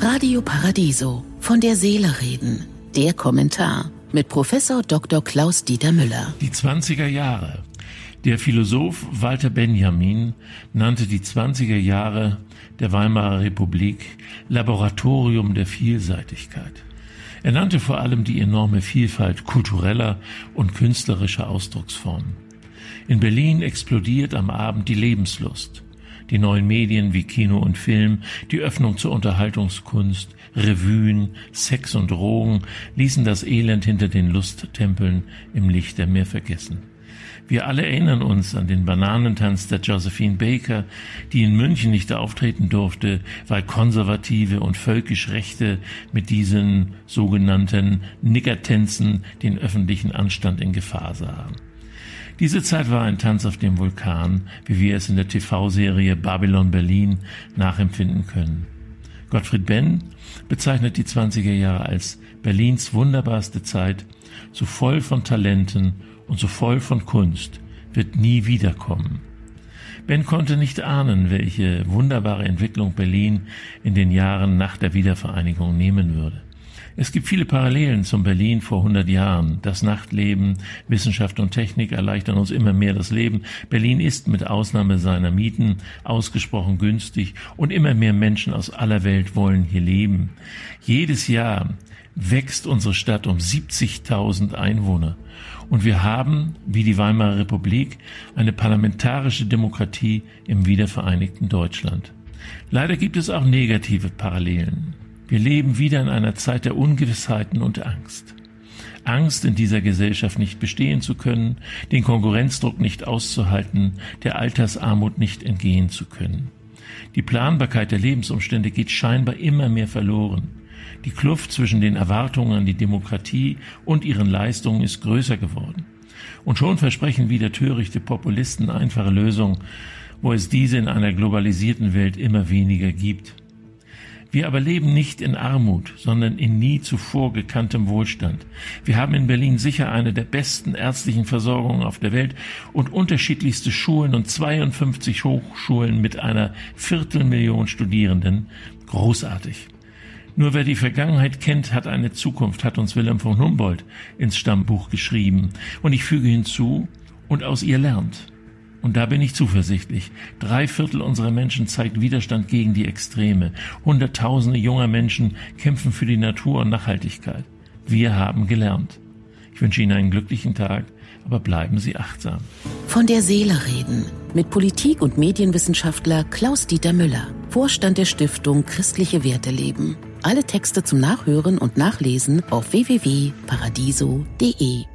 Radio Paradiso von der Seele reden. Der Kommentar mit Professor Dr. Klaus Dieter Müller. Die 20er Jahre. Der Philosoph Walter Benjamin nannte die 20er Jahre der Weimarer Republik Laboratorium der Vielseitigkeit. Er nannte vor allem die enorme Vielfalt kultureller und künstlerischer Ausdrucksformen. In Berlin explodiert am Abend die Lebenslust. Die neuen Medien wie Kino und Film, die Öffnung zur Unterhaltungskunst, Revuen, Sex und Drogen ließen das Elend hinter den Lusttempeln im Licht der Meer vergessen. Wir alle erinnern uns an den Bananentanz der Josephine Baker, die in München nicht auftreten durfte, weil Konservative und völkisch Rechte mit diesen sogenannten Nickertänzen den öffentlichen Anstand in Gefahr sahen. Diese Zeit war ein Tanz auf dem Vulkan, wie wir es in der TV-Serie Babylon Berlin nachempfinden können. Gottfried Benn bezeichnet die 20er Jahre als Berlins wunderbarste Zeit, so voll von Talenten und so voll von Kunst, wird nie wiederkommen. Ben konnte nicht ahnen, welche wunderbare Entwicklung Berlin in den Jahren nach der Wiedervereinigung nehmen würde. Es gibt viele Parallelen zum Berlin vor 100 Jahren. Das Nachtleben, Wissenschaft und Technik erleichtern uns immer mehr das Leben. Berlin ist mit Ausnahme seiner Mieten ausgesprochen günstig und immer mehr Menschen aus aller Welt wollen hier leben. Jedes Jahr wächst unsere Stadt um 70.000 Einwohner. Und wir haben, wie die Weimarer Republik, eine parlamentarische Demokratie im wiedervereinigten Deutschland. Leider gibt es auch negative Parallelen. Wir leben wieder in einer Zeit der Ungewissheiten und Angst. Angst, in dieser Gesellschaft nicht bestehen zu können, den Konkurrenzdruck nicht auszuhalten, der Altersarmut nicht entgehen zu können. Die Planbarkeit der Lebensumstände geht scheinbar immer mehr verloren. Die Kluft zwischen den Erwartungen an die Demokratie und ihren Leistungen ist größer geworden. Und schon versprechen wieder törichte Populisten einfache Lösungen, wo es diese in einer globalisierten Welt immer weniger gibt. Wir aber leben nicht in Armut, sondern in nie zuvor gekanntem Wohlstand. Wir haben in Berlin sicher eine der besten ärztlichen Versorgungen auf der Welt und unterschiedlichste Schulen und 52 Hochschulen mit einer Viertelmillion Studierenden. Großartig. Nur wer die Vergangenheit kennt, hat eine Zukunft, hat uns Wilhelm von Humboldt ins Stammbuch geschrieben. Und ich füge hinzu, und aus ihr lernt. Und da bin ich zuversichtlich. Drei Viertel unserer Menschen zeigt Widerstand gegen die Extreme. Hunderttausende junger Menschen kämpfen für die Natur und Nachhaltigkeit. Wir haben gelernt. Ich wünsche Ihnen einen glücklichen Tag, aber bleiben Sie achtsam. Von der Seele reden mit Politik- und Medienwissenschaftler Klaus-Dieter Müller, Vorstand der Stiftung Christliche Werte leben. Alle Texte zum Nachhören und Nachlesen auf www.paradiso.de.